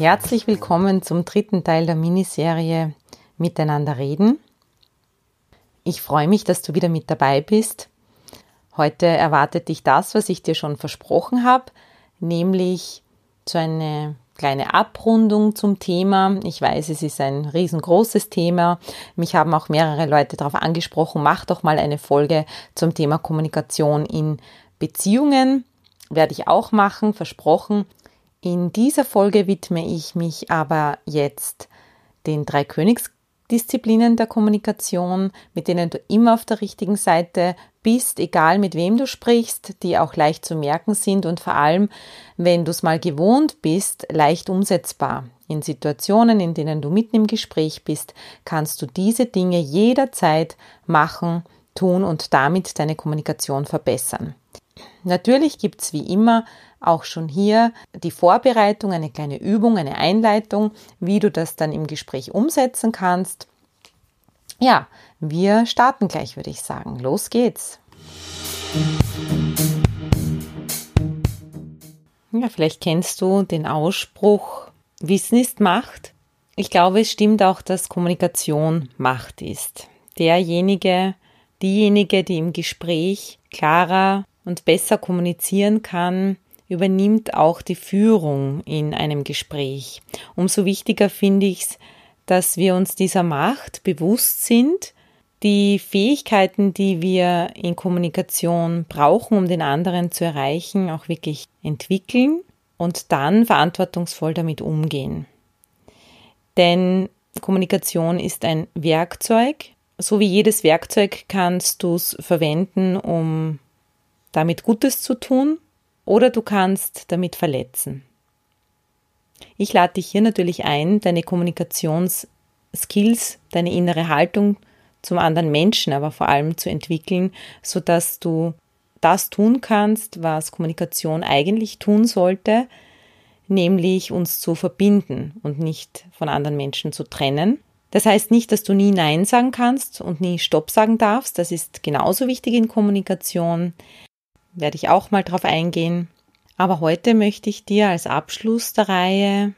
Herzlich willkommen zum dritten Teil der Miniserie Miteinander reden. Ich freue mich, dass du wieder mit dabei bist. Heute erwartet dich das, was ich dir schon versprochen habe, nämlich so eine kleine Abrundung zum Thema. Ich weiß, es ist ein riesengroßes Thema. Mich haben auch mehrere Leute darauf angesprochen, mach doch mal eine Folge zum Thema Kommunikation in Beziehungen. Werde ich auch machen, versprochen. In dieser Folge widme ich mich aber jetzt den drei Königsdisziplinen der Kommunikation, mit denen du immer auf der richtigen Seite bist, egal mit wem du sprichst, die auch leicht zu merken sind und vor allem, wenn du es mal gewohnt bist, leicht umsetzbar. In Situationen, in denen du mitten im Gespräch bist, kannst du diese Dinge jederzeit machen, tun und damit deine Kommunikation verbessern. Natürlich gibt es wie immer auch schon hier die Vorbereitung, eine kleine Übung, eine Einleitung, wie du das dann im Gespräch umsetzen kannst. Ja, wir starten gleich, würde ich sagen. Los geht's. Ja, vielleicht kennst du den Ausspruch, Wissen ist Macht. Ich glaube, es stimmt auch, dass Kommunikation Macht ist. Derjenige, diejenige, die im Gespräch klarer und besser kommunizieren kann, übernimmt auch die Führung in einem Gespräch. Umso wichtiger finde ich es, dass wir uns dieser Macht bewusst sind, die Fähigkeiten, die wir in Kommunikation brauchen, um den anderen zu erreichen, auch wirklich entwickeln und dann verantwortungsvoll damit umgehen. Denn Kommunikation ist ein Werkzeug. So wie jedes Werkzeug kannst du es verwenden, um damit Gutes zu tun oder du kannst damit verletzen. Ich lade dich hier natürlich ein, deine Kommunikationsskills, deine innere Haltung zum anderen Menschen, aber vor allem zu entwickeln, so dass du das tun kannst, was Kommunikation eigentlich tun sollte, nämlich uns zu verbinden und nicht von anderen Menschen zu trennen. Das heißt nicht, dass du nie Nein sagen kannst und nie Stopp sagen darfst. Das ist genauso wichtig in Kommunikation werde ich auch mal drauf eingehen. Aber heute möchte ich dir als Abschluss der Reihe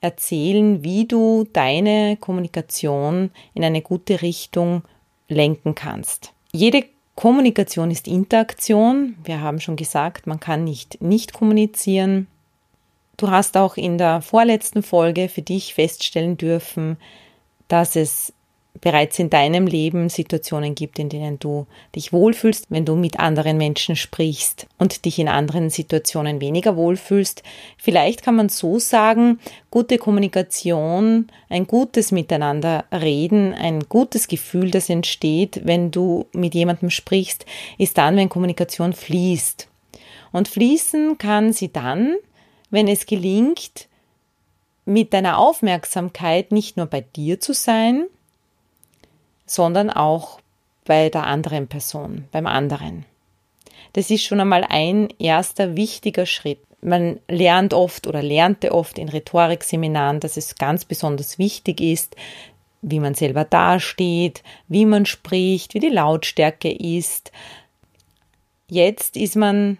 erzählen, wie du deine Kommunikation in eine gute Richtung lenken kannst. Jede Kommunikation ist Interaktion. Wir haben schon gesagt, man kann nicht nicht kommunizieren. Du hast auch in der vorletzten Folge für dich feststellen dürfen, dass es bereits in deinem Leben Situationen gibt, in denen du dich wohlfühlst, wenn du mit anderen Menschen sprichst und dich in anderen Situationen weniger wohlfühlst. Vielleicht kann man so sagen, gute Kommunikation, ein gutes Miteinander reden, ein gutes Gefühl, das entsteht, wenn du mit jemandem sprichst, ist dann, wenn Kommunikation fließt. Und fließen kann sie dann, wenn es gelingt, mit deiner Aufmerksamkeit nicht nur bei dir zu sein, sondern auch bei der anderen Person, beim anderen. Das ist schon einmal ein erster wichtiger Schritt. Man lernt oft oder lernte oft in Rhetorikseminaren, dass es ganz besonders wichtig ist, wie man selber dasteht, wie man spricht, wie die Lautstärke ist. Jetzt ist man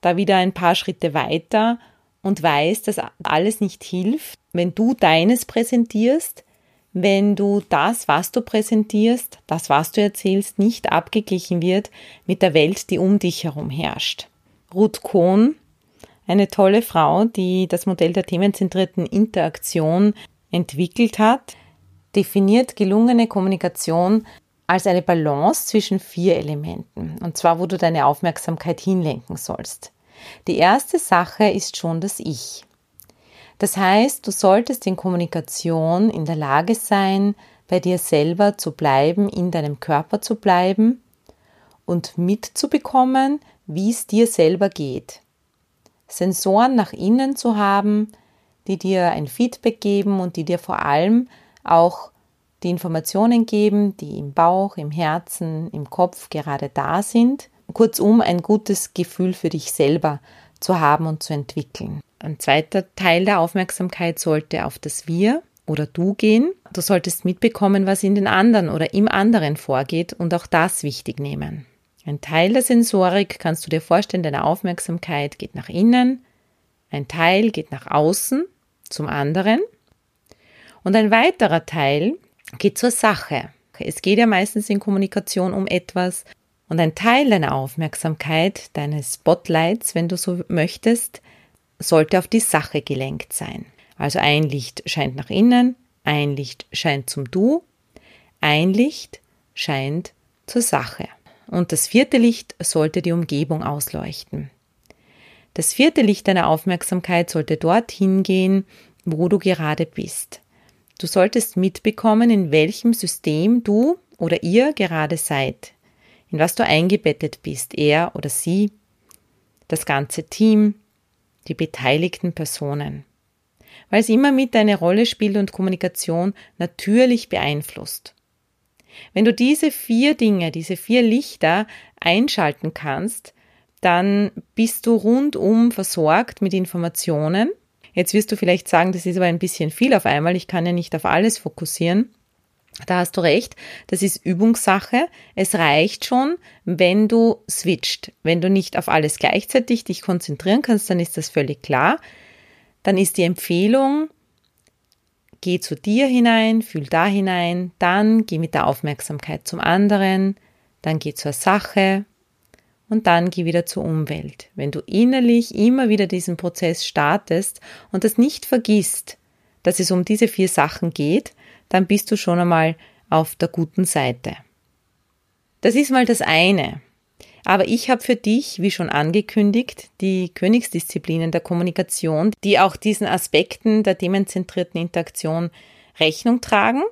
da wieder ein paar Schritte weiter und weiß, dass alles nicht hilft, wenn du deines präsentierst, wenn du das, was du präsentierst, das, was du erzählst, nicht abgeglichen wird mit der Welt, die um dich herum herrscht. Ruth Kohn, eine tolle Frau, die das Modell der themenzentrierten Interaktion entwickelt hat, definiert gelungene Kommunikation als eine Balance zwischen vier Elementen, und zwar wo du deine Aufmerksamkeit hinlenken sollst. Die erste Sache ist schon das Ich. Das heißt, du solltest in Kommunikation in der Lage sein, bei dir selber zu bleiben, in deinem Körper zu bleiben und mitzubekommen, wie es dir selber geht. Sensoren nach innen zu haben, die dir ein Feedback geben und die dir vor allem auch die Informationen geben, die im Bauch, im Herzen, im Kopf gerade da sind. Kurzum, ein gutes Gefühl für dich selber zu haben und zu entwickeln. Ein zweiter Teil der Aufmerksamkeit sollte auf das Wir oder Du gehen. Du solltest mitbekommen, was in den anderen oder im anderen vorgeht und auch das wichtig nehmen. Ein Teil der Sensorik kannst du dir vorstellen, deine Aufmerksamkeit geht nach innen, ein Teil geht nach außen zum anderen und ein weiterer Teil geht zur Sache. Es geht ja meistens in Kommunikation um etwas und ein Teil deiner Aufmerksamkeit, deines Spotlights, wenn du so möchtest, sollte auf die Sache gelenkt sein. Also ein Licht scheint nach innen, ein Licht scheint zum Du, ein Licht scheint zur Sache. Und das vierte Licht sollte die Umgebung ausleuchten. Das vierte Licht deiner Aufmerksamkeit sollte dorthin gehen, wo du gerade bist. Du solltest mitbekommen, in welchem System du oder ihr gerade seid, in was du eingebettet bist, er oder sie, das ganze Team, die beteiligten Personen, weil es immer mit eine Rolle spielt und Kommunikation natürlich beeinflusst. Wenn du diese vier Dinge, diese vier Lichter einschalten kannst, dann bist du rundum versorgt mit Informationen Jetzt wirst du vielleicht sagen, das ist aber ein bisschen viel auf einmal, ich kann ja nicht auf alles fokussieren. Da hast du recht, das ist Übungssache. Es reicht schon, wenn du switcht. Wenn du nicht auf alles gleichzeitig dich konzentrieren kannst, dann ist das völlig klar. Dann ist die Empfehlung, geh zu dir hinein, fühl da hinein, dann geh mit der Aufmerksamkeit zum anderen, dann geh zur Sache, und dann geh wieder zur Umwelt. Wenn du innerlich immer wieder diesen Prozess startest und das nicht vergisst, dass es um diese vier Sachen geht, dann bist du schon einmal auf der guten Seite. Das ist mal das eine. Aber ich habe für dich, wie schon angekündigt, die Königsdisziplinen der Kommunikation, die auch diesen Aspekten der themenzentrierten Interaktion Rechnung tragen.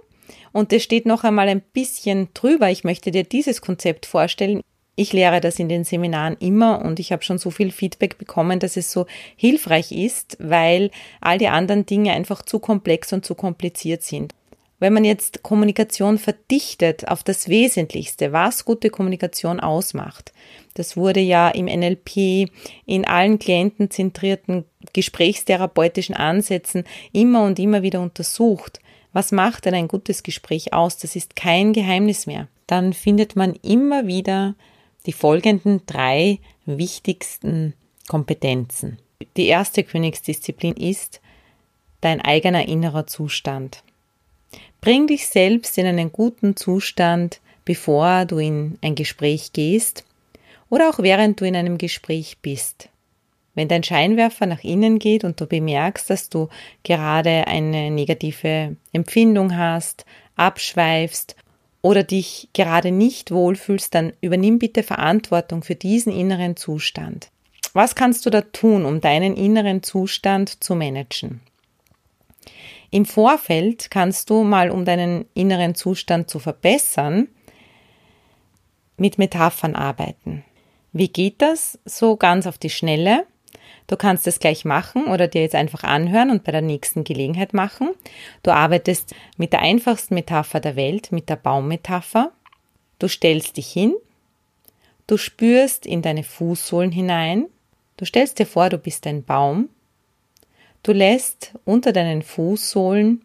Und es steht noch einmal ein bisschen drüber. Ich möchte dir dieses Konzept vorstellen. Ich lehre das in den Seminaren immer und ich habe schon so viel Feedback bekommen, dass es so hilfreich ist, weil all die anderen Dinge einfach zu komplex und zu kompliziert sind. Wenn man jetzt Kommunikation verdichtet auf das Wesentlichste, was gute Kommunikation ausmacht, das wurde ja im NLP in allen klientenzentrierten gesprächstherapeutischen Ansätzen immer und immer wieder untersucht. Was macht denn ein gutes Gespräch aus? Das ist kein Geheimnis mehr. Dann findet man immer wieder die folgenden drei wichtigsten Kompetenzen. Die erste Königsdisziplin ist dein eigener innerer Zustand. Bring dich selbst in einen guten Zustand, bevor du in ein Gespräch gehst oder auch während du in einem Gespräch bist. Wenn dein Scheinwerfer nach innen geht und du bemerkst, dass du gerade eine negative Empfindung hast, abschweifst oder dich gerade nicht wohlfühlst, dann übernimm bitte Verantwortung für diesen inneren Zustand. Was kannst du da tun, um deinen inneren Zustand zu managen? Im Vorfeld kannst du mal, um deinen inneren Zustand zu verbessern, mit Metaphern arbeiten. Wie geht das? So ganz auf die Schnelle. Du kannst es gleich machen oder dir jetzt einfach anhören und bei der nächsten Gelegenheit machen. Du arbeitest mit der einfachsten Metapher der Welt, mit der Baummetapher. Du stellst dich hin, du spürst in deine Fußsohlen hinein, du stellst dir vor, du bist ein Baum, du lässt unter deinen Fußsohlen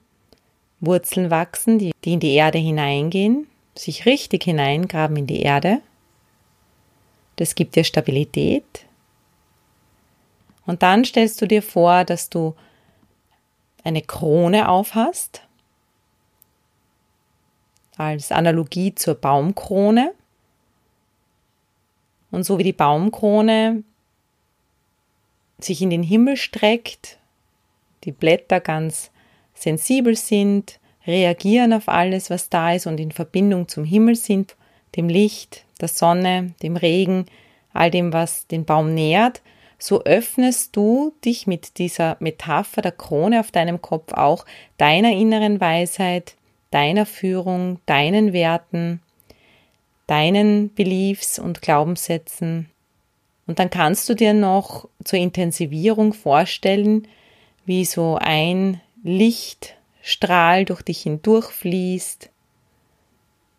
Wurzeln wachsen, die, in die Erde hineingehen, sich richtig hineingraben in die Erde. Das gibt dir Stabilität, und dann stellst du dir vor, dass du eine Krone aufhast, als Analogie zur Baumkrone. Und so wie die Baumkrone sich in den Himmel streckt, die Blätter ganz sensibel sind, reagieren auf alles, was da ist und in Verbindung zum Himmel sind, dem Licht, der Sonne, dem Regen, all dem, was den Baum nährt, so öffnest du dich mit dieser Metapher der Krone auf deinem Kopf auch deiner inneren Weisheit, deiner Führung, deinen Werten, deinen Beliefs und Glaubenssätzen. Und dann kannst du dir noch zur Intensivierung vorstellen, wie so ein Lichtstrahl durch dich hindurchfließt,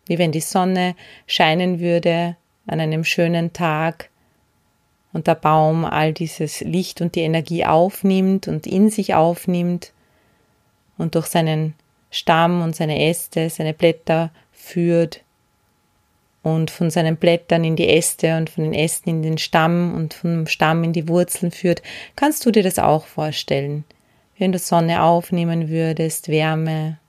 wie wenn die Sonne scheinen würde an einem schönen Tag und der Baum all dieses Licht und die Energie aufnimmt und in sich aufnimmt und durch seinen Stamm und seine Äste, seine Blätter führt und von seinen Blättern in die Äste und von den Ästen in den Stamm und vom Stamm in die Wurzeln führt, kannst du dir das auch vorstellen. Wenn du Sonne aufnehmen würdest, Wärme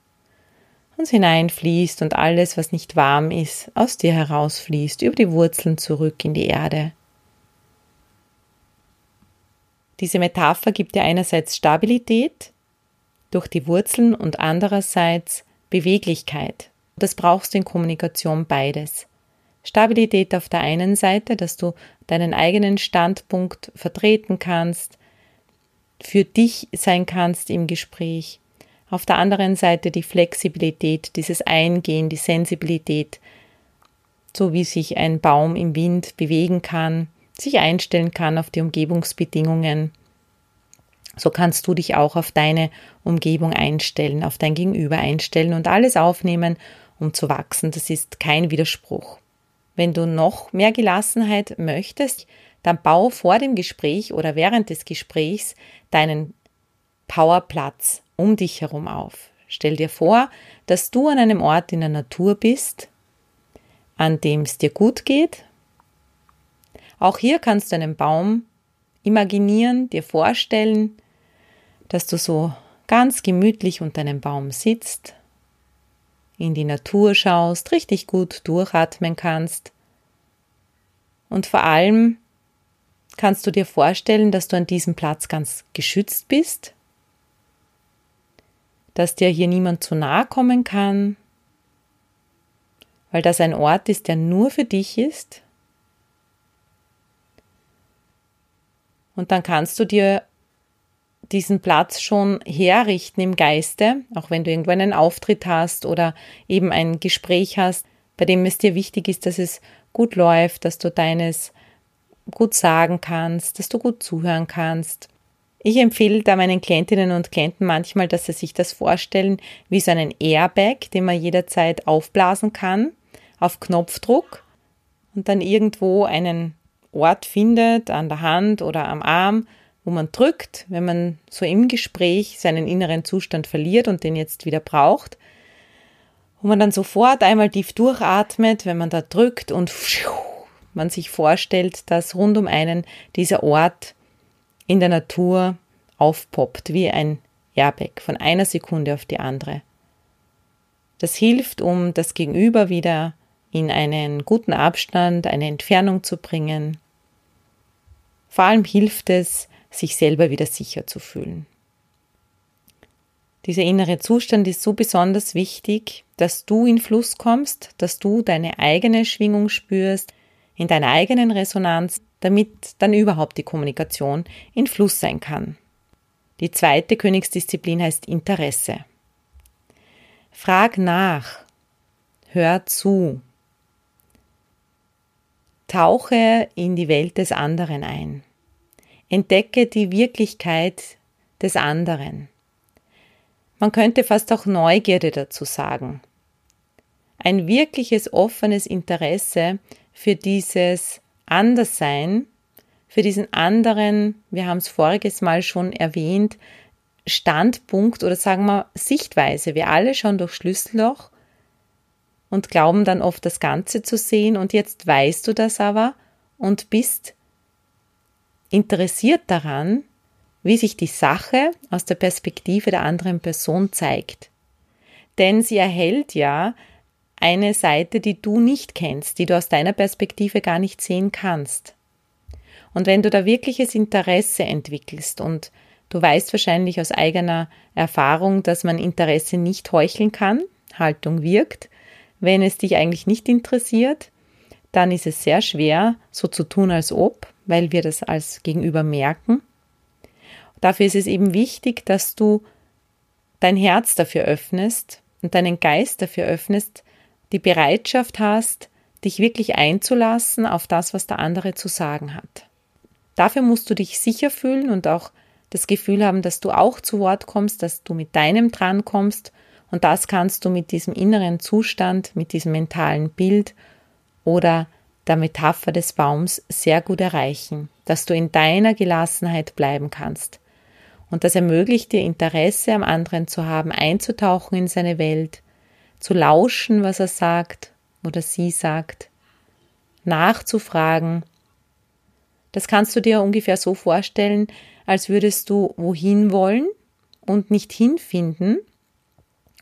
und hineinfließt und alles, was nicht warm ist, aus dir herausfließt, über die Wurzeln zurück in die Erde. Diese Metapher gibt dir einerseits Stabilität durch die Wurzeln und andererseits Beweglichkeit. Das brauchst du in Kommunikation beides. Stabilität auf der einen Seite, dass du deinen eigenen Standpunkt vertreten kannst, für dich sein kannst im Gespräch. Auf der anderen Seite die Flexibilität, dieses Eingehen, die Sensibilität, so wie sich ein Baum im Wind bewegen kann, sich einstellen kann auf die Umgebungsbedingungen. So kannst du dich auch auf deine Umgebung einstellen, auf dein Gegenüber einstellen und alles aufnehmen, um zu wachsen. Das ist kein Widerspruch. Wenn du noch mehr Gelassenheit möchtest, dann bau vor dem Gespräch oder während des Gesprächs deinen Powerplatz um dich herum auf. Stell dir vor, dass du an einem Ort in der Natur bist, an dem es dir gut geht. Auch hier kannst du einen Baum imaginieren, dir vorstellen, dass du so ganz gemütlich unter einem Baum sitzt in die Natur schaust, richtig gut durchatmen kannst. Und vor allem kannst du dir vorstellen, dass du an diesem Platz ganz geschützt bist, dass dir hier niemand zu nahe kommen kann, weil das ein Ort ist, der nur für dich ist. Und dann kannst du dir diesen Platz schon herrichten im Geiste, auch wenn du irgendwo einen Auftritt hast oder eben ein Gespräch hast, bei dem es dir wichtig ist, dass es gut läuft, dass du deines gut sagen kannst, dass du gut zuhören kannst. Ich empfehle da meinen Klientinnen und Klienten manchmal, dass sie sich das vorstellen wie so einen Airbag, den man jederzeit aufblasen kann, auf Knopfdruck und dann irgendwo einen Ort findet, an der Hand oder am Arm, wo man drückt, wenn man so im Gespräch seinen inneren Zustand verliert und den jetzt wieder braucht, wo man dann sofort einmal tief durchatmet, wenn man da drückt und man sich vorstellt, dass rund um einen dieser Ort in der Natur aufpoppt, wie ein Airbag von einer Sekunde auf die andere. Das hilft, um das Gegenüber wieder in einen guten Abstand, eine Entfernung zu bringen. Vor allem hilft es, sich selber wieder sicher zu fühlen. Dieser innere Zustand ist so besonders wichtig, dass du in Fluss kommst, dass du deine eigene Schwingung spürst, in deiner eigenen Resonanz, damit dann überhaupt die Kommunikation in Fluss sein kann. Die zweite Königsdisziplin heißt Interesse. Frag nach, hör zu, tauche in die Welt des anderen ein. Entdecke die Wirklichkeit des anderen. Man könnte fast auch Neugierde dazu sagen. Ein wirkliches offenes Interesse für dieses Anderssein, für diesen anderen, wir haben es voriges Mal schon erwähnt, Standpunkt oder sagen wir Sichtweise. Wir alle schauen durch Schlüsselloch und glauben dann oft das Ganze zu sehen und jetzt weißt du das aber und bist interessiert daran, wie sich die Sache aus der Perspektive der anderen Person zeigt. Denn sie erhält ja eine Seite, die du nicht kennst, die du aus deiner Perspektive gar nicht sehen kannst. Und wenn du da wirkliches Interesse entwickelst und du weißt wahrscheinlich aus eigener Erfahrung, dass man Interesse nicht heucheln kann, Haltung wirkt, wenn es dich eigentlich nicht interessiert, dann ist es sehr schwer, so zu tun, als ob, weil wir das als Gegenüber merken. Dafür ist es eben wichtig, dass du dein Herz dafür öffnest und deinen Geist dafür öffnest, die Bereitschaft hast, dich wirklich einzulassen auf das, was der andere zu sagen hat. Dafür musst du dich sicher fühlen und auch das Gefühl haben, dass du auch zu Wort kommst, dass du mit deinem dran kommst und das kannst du mit diesem inneren Zustand, mit diesem mentalen Bild oder der Metapher des Baums sehr gut erreichen, dass du in deiner Gelassenheit bleiben kannst. Und das ermöglicht dir Interesse am anderen zu haben, einzutauchen in seine Welt, zu lauschen, was er sagt oder sie sagt, nachzufragen. Das kannst du dir ungefähr so vorstellen, als würdest du wohin wollen und nicht hinfinden,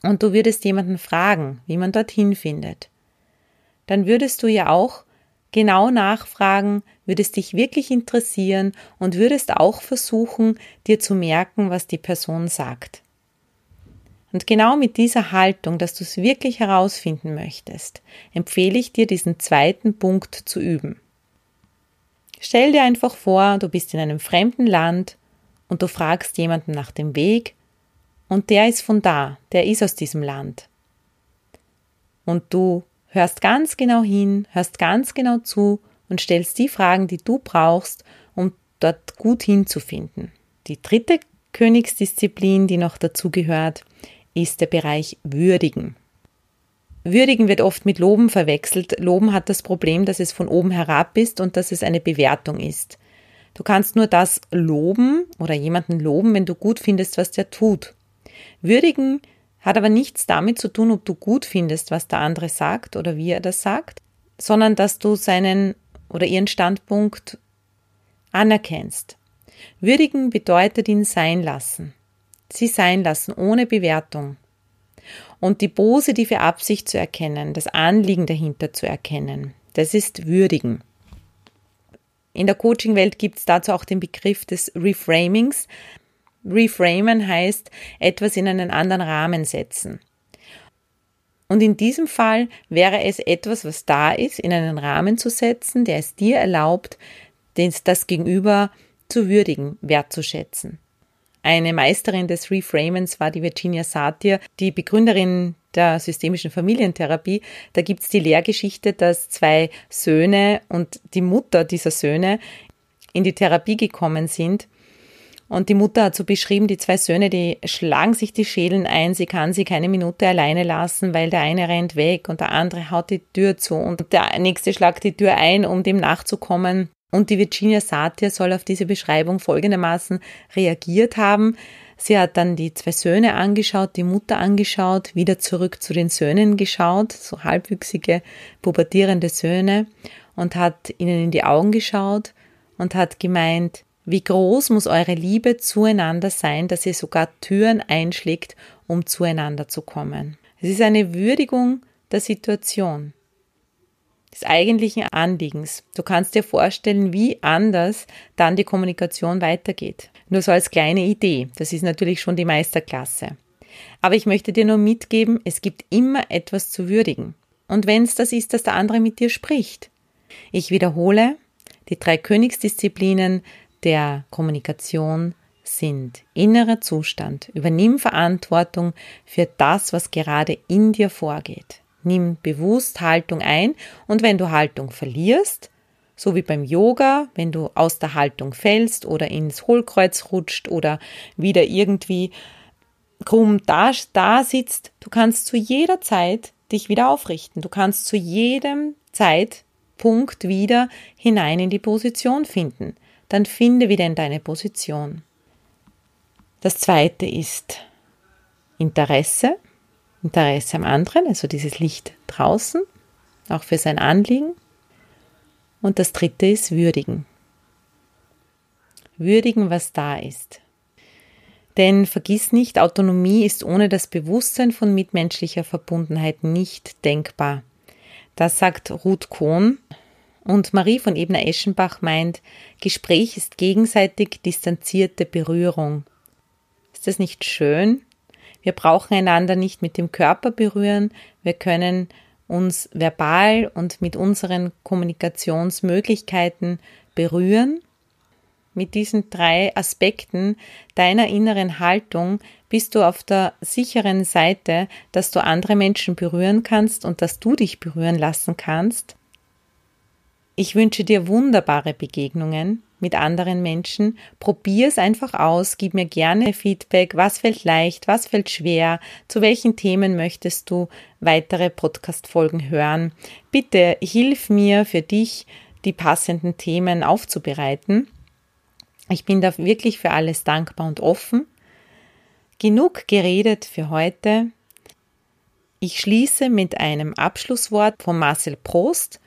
und du würdest jemanden fragen, wie man dorthin findet. Dann würdest du ja auch genau nachfragen, würdest dich wirklich interessieren und würdest auch versuchen, dir zu merken, was die Person sagt. Und genau mit dieser Haltung, dass du es wirklich herausfinden möchtest, empfehle ich dir, diesen zweiten Punkt zu üben. Stell dir einfach vor, du bist in einem fremden Land und du fragst jemanden nach dem Weg und der ist von da, der ist aus diesem Land. Und du hörst ganz genau hin, hörst ganz genau zu und stellst die Fragen, die du brauchst, um dort gut hinzufinden. Die dritte Königsdisziplin, die noch dazu gehört, ist der Bereich Würdigen. Würdigen wird oft mit Loben verwechselt. Loben hat das Problem, dass es von oben herab ist und dass es eine Bewertung ist. Du kannst nur das loben oder jemanden loben, wenn du gut findest, was der tut. Würdigen hat aber nichts damit zu tun, ob du gut findest, was der andere sagt oder wie er das sagt, sondern dass du seinen oder ihren Standpunkt anerkennst. Würdigen bedeutet ihn sein lassen. Sie sein lassen, ohne Bewertung. Und die positive Absicht zu erkennen, das Anliegen dahinter zu erkennen, das ist würdigen. In der Coaching-Welt gibt es dazu auch den Begriff des Reframings. Reframen heißt etwas in einen anderen Rahmen setzen. Und in diesem Fall wäre es etwas, was da ist, in einen Rahmen zu setzen, der es dir erlaubt, das Gegenüber zu würdigen, wertzuschätzen. Eine Meisterin des Reframens war die Virginia Satir, die Begründerin der systemischen Familientherapie. Da gibt es die Lehrgeschichte, dass zwei Söhne und die Mutter dieser Söhne in die Therapie gekommen sind und die Mutter hat so beschrieben, die zwei Söhne, die schlagen sich die Schädeln ein, sie kann sie keine Minute alleine lassen, weil der eine rennt weg und der andere haut die Tür zu und der nächste schlagt die Tür ein, um dem nachzukommen. Und die Virginia Satir soll auf diese Beschreibung folgendermaßen reagiert haben. Sie hat dann die zwei Söhne angeschaut, die Mutter angeschaut, wieder zurück zu den Söhnen geschaut, so halbwüchsige, pubertierende Söhne, und hat ihnen in die Augen geschaut und hat gemeint, wie groß muss eure Liebe zueinander sein, dass ihr sogar Türen einschlägt, um zueinander zu kommen? Es ist eine Würdigung der Situation, des eigentlichen Anliegens. Du kannst dir vorstellen, wie anders dann die Kommunikation weitergeht. Nur so als kleine Idee. Das ist natürlich schon die Meisterklasse. Aber ich möchte dir nur mitgeben, es gibt immer etwas zu würdigen. Und wenn es das ist, dass der andere mit dir spricht. Ich wiederhole, die drei Königsdisziplinen der Kommunikation sind innerer Zustand. Übernimm Verantwortung für das, was gerade in dir vorgeht. Nimm bewusst Haltung ein und wenn du Haltung verlierst, so wie beim Yoga, wenn du aus der Haltung fällst oder ins Hohlkreuz rutscht oder wieder irgendwie krumm da, da sitzt, du kannst zu jeder Zeit dich wieder aufrichten. Du kannst zu jedem Zeitpunkt wieder hinein in die Position finden dann finde wieder in deine Position. Das zweite ist Interesse, Interesse am anderen, also dieses Licht draußen, auch für sein Anliegen. Und das dritte ist würdigen. Würdigen, was da ist. Denn vergiss nicht, Autonomie ist ohne das Bewusstsein von mitmenschlicher Verbundenheit nicht denkbar. Das sagt Ruth Kohn, und Marie von Ebner-Eschenbach meint, Gespräch ist gegenseitig distanzierte Berührung. Ist das nicht schön? Wir brauchen einander nicht mit dem Körper berühren, wir können uns verbal und mit unseren Kommunikationsmöglichkeiten berühren. Mit diesen drei Aspekten deiner inneren Haltung bist du auf der sicheren Seite, dass du andere Menschen berühren kannst und dass du dich berühren lassen kannst. Ich wünsche dir wunderbare Begegnungen mit anderen Menschen. Probier es einfach aus, gib mir gerne Feedback, was fällt leicht, was fällt schwer, zu welchen Themen möchtest du weitere Podcast-Folgen hören. Bitte hilf mir für dich, die passenden Themen aufzubereiten. Ich bin da wirklich für alles dankbar und offen. Genug geredet für heute. Ich schließe mit einem Abschlusswort von Marcel Prost.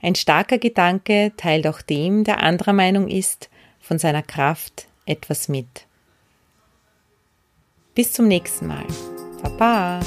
Ein starker Gedanke teilt auch dem, der anderer Meinung ist, von seiner Kraft etwas mit. Bis zum nächsten Mal. Baba!